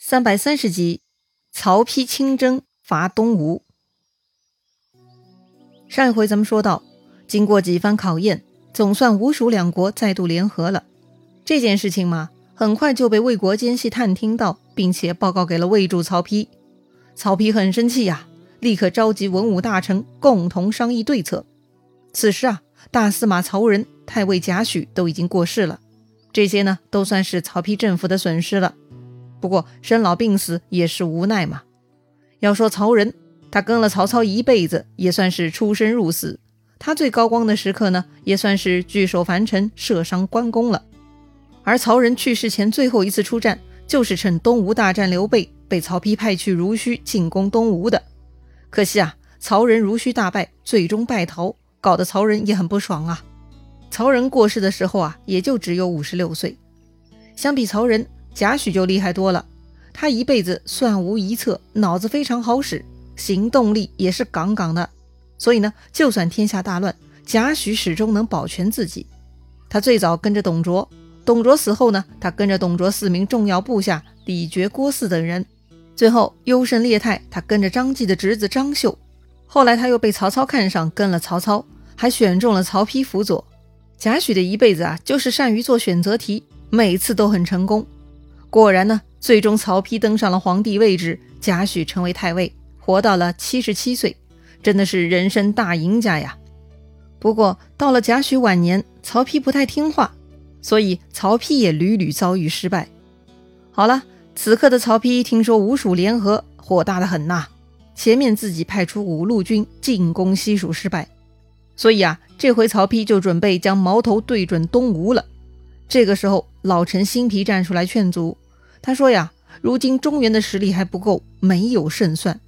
三百三十集，曹丕亲征伐东吴。上一回咱们说到，经过几番考验，总算吴蜀两国再度联合了。这件事情嘛，很快就被魏国奸细探听到，并且报告给了魏主曹丕。曹丕很生气呀，立刻召集文武大臣共同商议对策。此时啊，大司马曹仁、太尉贾诩都已经过世了，这些呢，都算是曹丕政府的损失了。不过生老病死也是无奈嘛。要说曹仁，他跟了曹操一辈子，也算是出生入死。他最高光的时刻呢，也算是据守樊城，射伤关公了。而曹仁去世前最后一次出战，就是趁东吴大战刘备，被曹丕派去濡须进攻东吴的。可惜啊，曹仁濡须大败，最终败逃，搞得曹仁也很不爽啊。曹仁过世的时候啊，也就只有五十六岁。相比曹仁。贾诩就厉害多了，他一辈子算无一策，脑子非常好使，行动力也是杠杠的。所以呢，就算天下大乱，贾诩始终能保全自己。他最早跟着董卓，董卓死后呢，他跟着董卓四名重要部下李傕、郭汜等人。最后优胜劣汰，他跟着张继的侄子张绣。后来他又被曹操看上，跟了曹操，还选中了曹丕辅佐。贾诩的一辈子啊，就是善于做选择题，每次都很成功。果然呢，最终曹丕登上了皇帝位置，贾诩成为太尉，活到了七十七岁，真的是人生大赢家呀。不过到了贾诩晚年，曹丕不太听话，所以曹丕也屡屡遭遇失败。好了，此刻的曹丕听说吴蜀联合，火大的很呐。前面自己派出五路军进攻西蜀失败，所以啊，这回曹丕就准备将矛头对准东吴了。这个时候，老臣辛毗站出来劝阻。他说呀：“如今中原的实力还不够，没有胜算，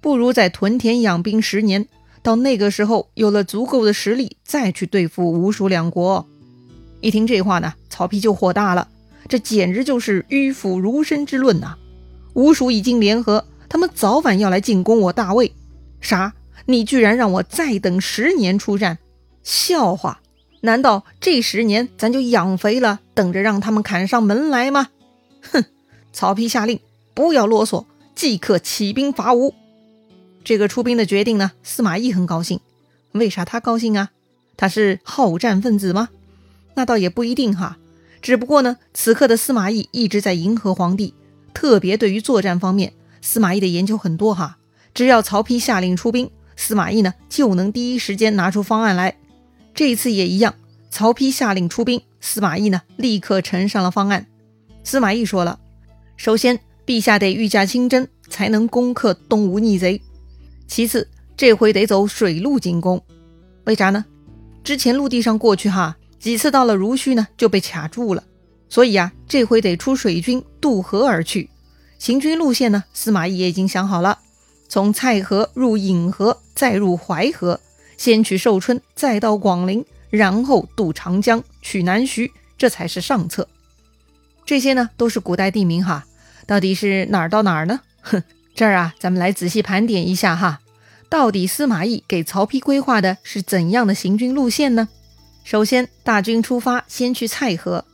不如在屯田养兵十年，到那个时候有了足够的实力，再去对付吴蜀两国。”一听这话呢，曹丕就火大了。这简直就是迂腐儒生之论呐！吴蜀已经联合，他们早晚要来进攻我大魏。啥？你居然让我再等十年出战？笑话！难道这十年咱就养肥了，等着让他们砍上门来吗？哼！曹丕下令，不要啰嗦，即刻起兵伐吴。这个出兵的决定呢，司马懿很高兴。为啥他高兴啊？他是好战分子吗？那倒也不一定哈。只不过呢，此刻的司马懿一直在迎合皇帝，特别对于作战方面，司马懿的研究很多哈。只要曹丕下令出兵，司马懿呢就能第一时间拿出方案来。这一次也一样，曹丕下令出兵，司马懿呢立刻呈上了方案。司马懿说了：“首先，陛下得御驾亲征，才能攻克东吴逆贼。其次，这回得走水路进攻。为啥呢？之前陆地上过去哈，几次到了濡须呢就被卡住了。所以啊，这回得出水军渡河而去。行军路线呢，司马懿也已经想好了：从蔡河入颍河，再入淮河。”先取寿春，再到广陵，然后渡长江，取南徐，这才是上策。这些呢，都是古代地名哈。到底是哪儿到哪儿呢？哼，这儿啊，咱们来仔细盘点一下哈。到底司马懿给曹丕规划的是怎样的行军路线呢？首先，大军出发，先去蔡河。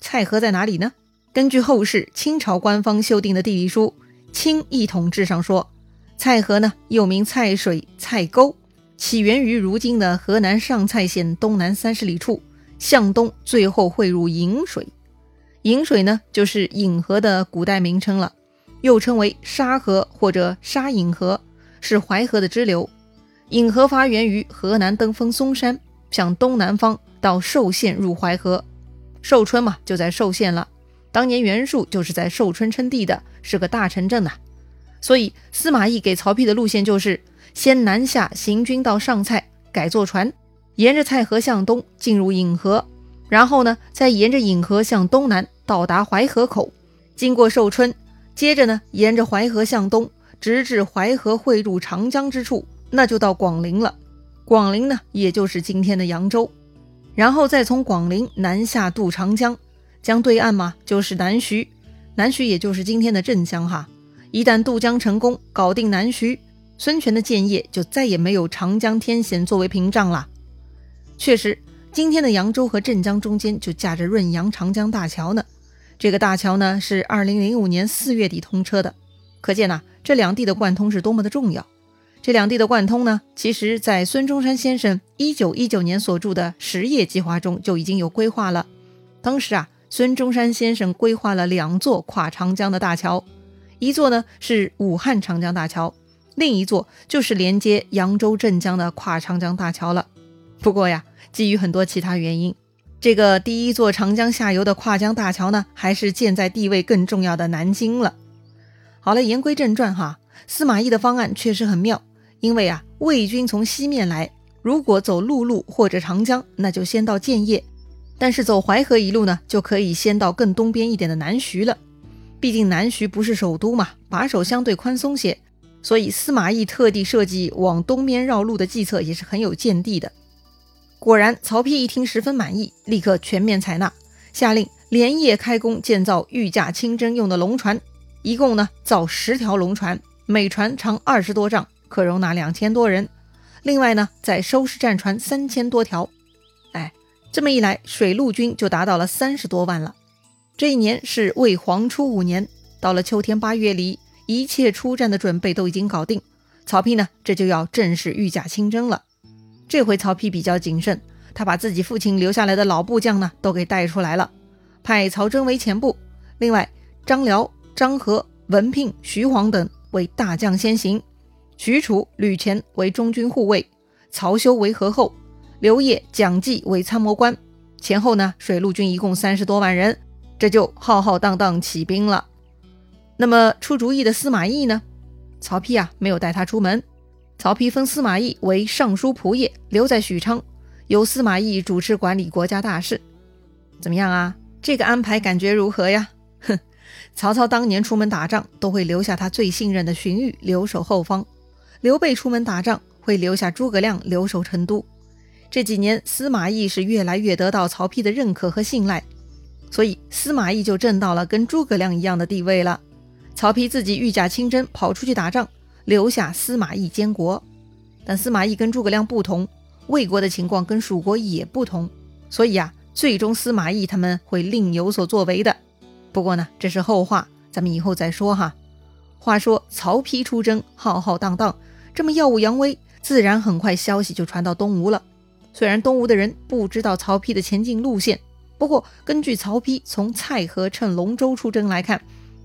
蔡河在哪里呢？根据后世清朝官方修订的地理书《清一统志》上说，蔡河呢，又名蔡水、蔡沟。起源于如今的河南上蔡县东南三十里处，向东最后汇入颍水。颍水呢，就是颍河的古代名称了，又称为沙河或者沙颍河，是淮河的支流。颍河发源于河南登封嵩山，向东南方到寿县入淮河。寿春嘛，就在寿县了。当年袁术就是在寿春称帝的，是个大城镇呐。所以司马懿给曹丕的路线就是。先南下行军到上蔡，改坐船，沿着蔡河向东进入颍河，然后呢，再沿着颍河向东南到达淮河口，经过寿春，接着呢，沿着淮河向东，直至淮河汇入长江之处，那就到广陵了。广陵呢，也就是今天的扬州，然后再从广陵南下渡长江，江对岸嘛，就是南徐，南徐也就是今天的镇江哈。一旦渡江成功，搞定南徐。孙权的建业就再也没有长江天险作为屏障了。确实，今天的扬州和镇江中间就架着润扬长江大桥呢。这个大桥呢是二零零五年四月底通车的，可见呐，这两地的贯通是多么的重要。这两地的贯通呢，其实在孙中山先生一九一九年所著的《实业计划》中就已经有规划了。当时啊，孙中山先生规划了两座跨长江的大桥，一座呢是武汉长江大桥，另一座就是连接扬州镇江的跨长江大桥了。不过呀，基于很多其他原因。这个第一座长江下游的跨江大桥呢，还是建在地位更重要的南京了。好了，言归正传哈，司马懿的方案确实很妙，因为啊，魏军从西面来，如果走陆路或者长江，那就先到建业；但是走淮河一路呢，就可以先到更东边一点的南徐了。毕竟南徐不是首都嘛，把守相对宽松些，所以司马懿特地设计往东边绕路的计策也是很有见地的。果然，曹丕一听十分满意，立刻全面采纳，下令连夜开工建造御驾亲征用的龙船，一共呢造十条龙船，每船长二十多丈，可容纳两千多人。另外呢，再收拾战船三千多条。哎，这么一来，水陆军就达到了三十多万了。这一年是魏黄初五年，到了秋天八月里，一切出战的准备都已经搞定，曹丕呢这就要正式御驾亲征了。这回曹丕比较谨慎，他把自己父亲留下来的老部将呢都给带出来了，派曹真为前部，另外张辽、张合、文聘、徐晃等为大将先行，许褚、吕虔为中军护卫，曹休为合后，刘烨、蒋济为参谋官，前后呢水陆军一共三十多万人，这就浩浩荡荡起兵了。那么出主意的司马懿呢？曹丕啊没有带他出门。曹丕封司马懿为尚书仆射，留在许昌，由司马懿主持管理国家大事。怎么样啊？这个安排感觉如何呀？哼，曹操当年出门打仗都会留下他最信任的荀彧留守后方，刘备出门打仗会留下诸葛亮留守成都。这几年司马懿是越来越得到曹丕的认可和信赖，所以司马懿就挣到了跟诸葛亮一样的地位了。曹丕自己御驾亲征，跑出去打仗。留下司马懿监国，但司马懿跟诸葛亮不同，魏国的情况跟蜀国也不同，所以啊，最终司马懿他们会另有所作为的。不过呢，这是后话，咱们以后再说哈。话说曹丕出征，浩浩荡荡，这么耀武扬威，自然很快消息就传到东吴了。虽然东吴的人不知道曹丕的前进路线，不过根据曹丕从蔡河趁龙舟出征来看，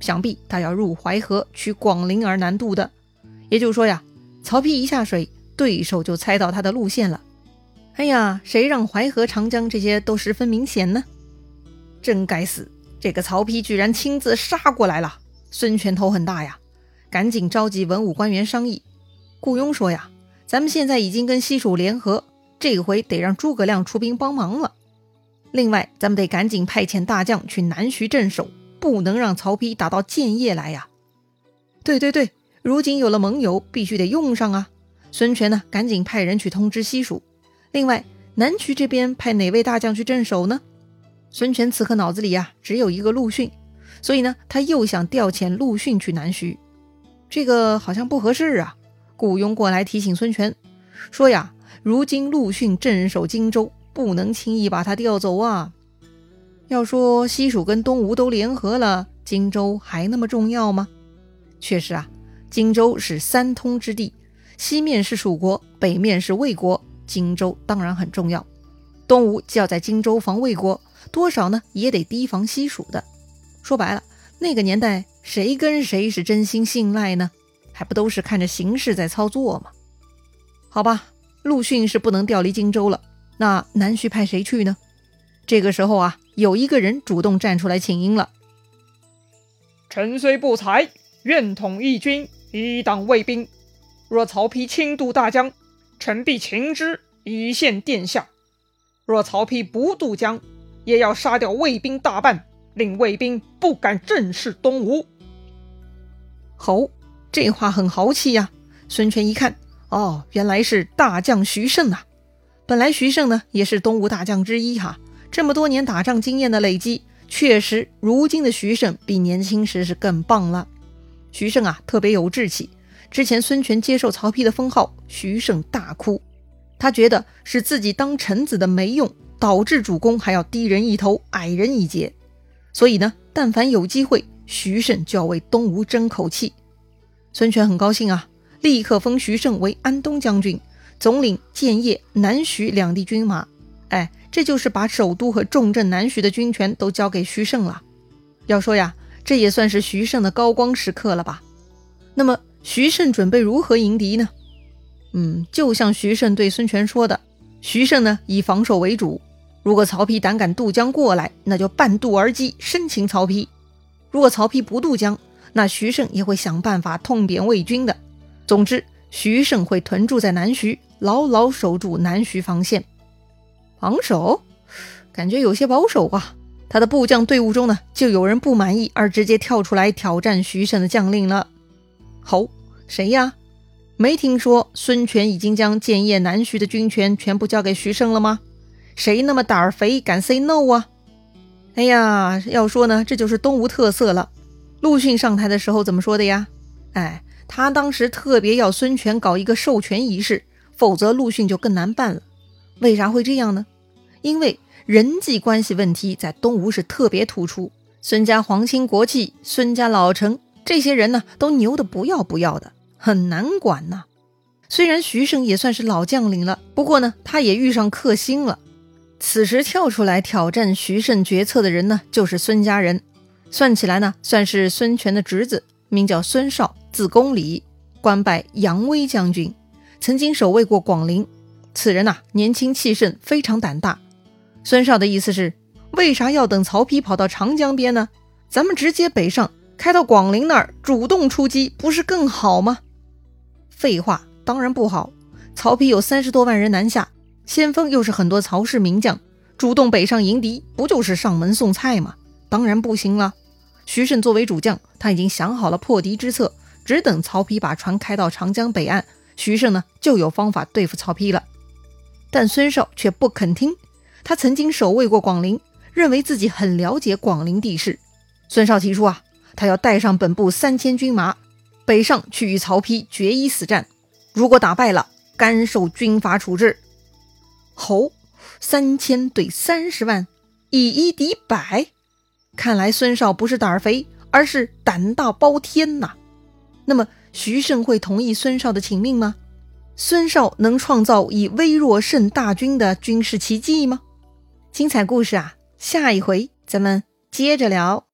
想必他要入淮河，取广陵而南渡的。也就是说呀，曹丕一下水，对手就猜到他的路线了。哎呀，谁让淮河、长江这些都十分明显呢？真该死，这个曹丕居然亲自杀过来了。孙权头很大呀，赶紧召集文武官员商议。顾雍说呀：“咱们现在已经跟西蜀联合，这回得让诸葛亮出兵帮忙了。另外，咱们得赶紧派遣大将去南徐镇守，不能让曹丕打到建业来呀。”对对对。如今有了盟友，必须得用上啊！孙权呢，赶紧派人去通知西蜀。另外，南徐这边派哪位大将去镇守呢？孙权此刻脑子里呀，只有一个陆逊，所以呢，他又想调遣陆逊去南徐。这个好像不合适啊！顾雍过来提醒孙权说呀：“如今陆逊镇守荆州，不能轻易把他调走啊！要说西蜀跟东吴都联合了，荆州还那么重要吗？确实啊。”荆州是三通之地，西面是蜀国，北面是魏国，荆州当然很重要。东吴既要在荆州防魏国，多少呢也得提防西蜀的。说白了，那个年代谁跟谁是真心信赖呢？还不都是看着形势在操作吗？好吧，陆逊是不能调离荆州了，那南徐派谁去呢？这个时候啊，有一个人主动站出来请缨了。臣虽不才，愿统一军。以挡魏兵，若曹丕轻渡大江，臣必擒之以献殿下；若曹丕不渡江，也要杀掉魏兵大半，令魏兵不敢正视东吴。吼，这话很豪气呀！孙权一看，哦，原来是大将徐盛啊！本来徐盛呢也是东吴大将之一哈，这么多年打仗经验的累积，确实如今的徐盛比年轻时是更棒了。徐盛啊，特别有志气。之前孙权接受曹丕的封号，徐盛大哭，他觉得是自己当臣子的没用，导致主公还要低人一头，矮人一截。所以呢，但凡有机会，徐盛就要为东吴争口气。孙权很高兴啊，立刻封徐盛为安东将军，总领建业、南徐两地军马。这就是把首都和重镇南徐的军权都交给徐盛了。要说呀，这也算是徐盛的高光时刻了吧？那么徐盛准备如何迎敌呢？嗯，就像徐盛对孙权说的，徐盛呢以防守为主。如果曹丕胆敢渡江过来，那就半渡而击，生擒曹丕；如果曹丕不渡江，那徐盛也会想办法痛扁魏军的。总之，徐盛会屯驻在南徐，牢牢守住南徐防线。防守，感觉有些保守啊。他的部将队伍中呢，就有人不满意，而直接跳出来挑战徐盛的将领了。吼，谁呀？没听说孙权已经将建业南徐的军权全部交给徐盛了吗？谁那么胆儿肥，敢 say no 啊？哎呀，要说呢，这就是东吴特色了。陆逊上台的时候怎么说的呀？哎，他当时特别要孙权搞一个授权仪式，否则陆逊就更难办了。为啥会这样呢？因为人际关系问题在东吴是特别突出。孙家皇亲国戚、孙家老臣这些人呢，都牛的不要不要的，很难管呐。虽然徐盛也算是老将领了，不过呢，他也遇上克星了。此时跳出来挑战徐盛决策的人呢，就是孙家人。算起来呢，算是孙权的侄子，名叫孙绍，字公礼，官拜扬威将军，曾经守卫过广陵。此人呐，年轻气盛，非常胆大。孙绍的意思是，为啥要等曹丕跑到长江边呢？咱们直接北上，开到广陵那儿，主动出击，不是更好吗？废话，当然不好。曹丕有三十多万人南下，先锋又是很多曹氏名将，主动北上迎敌，不就是上门送菜吗？当然不行了。徐盛作为主将，他已经想好了破敌之策，只等曹丕把船开到长江北岸，徐盛呢就有方法对付曹丕了。但孙绍却不肯听，他曾经守卫过广陵，认为自己很了解广陵地势。孙绍提出啊，他要带上本部三千军马，北上去与曹丕决一死战，如果打败了，甘受军法处置。吼，三千对三十万，以一敌百。看来孙少不是胆儿肥，而是胆大包天呐。那么徐盛会同意孙少的请命吗？孙绍能创造以微弱胜大军的军事奇迹吗？精彩故事啊，下一回咱们接着聊。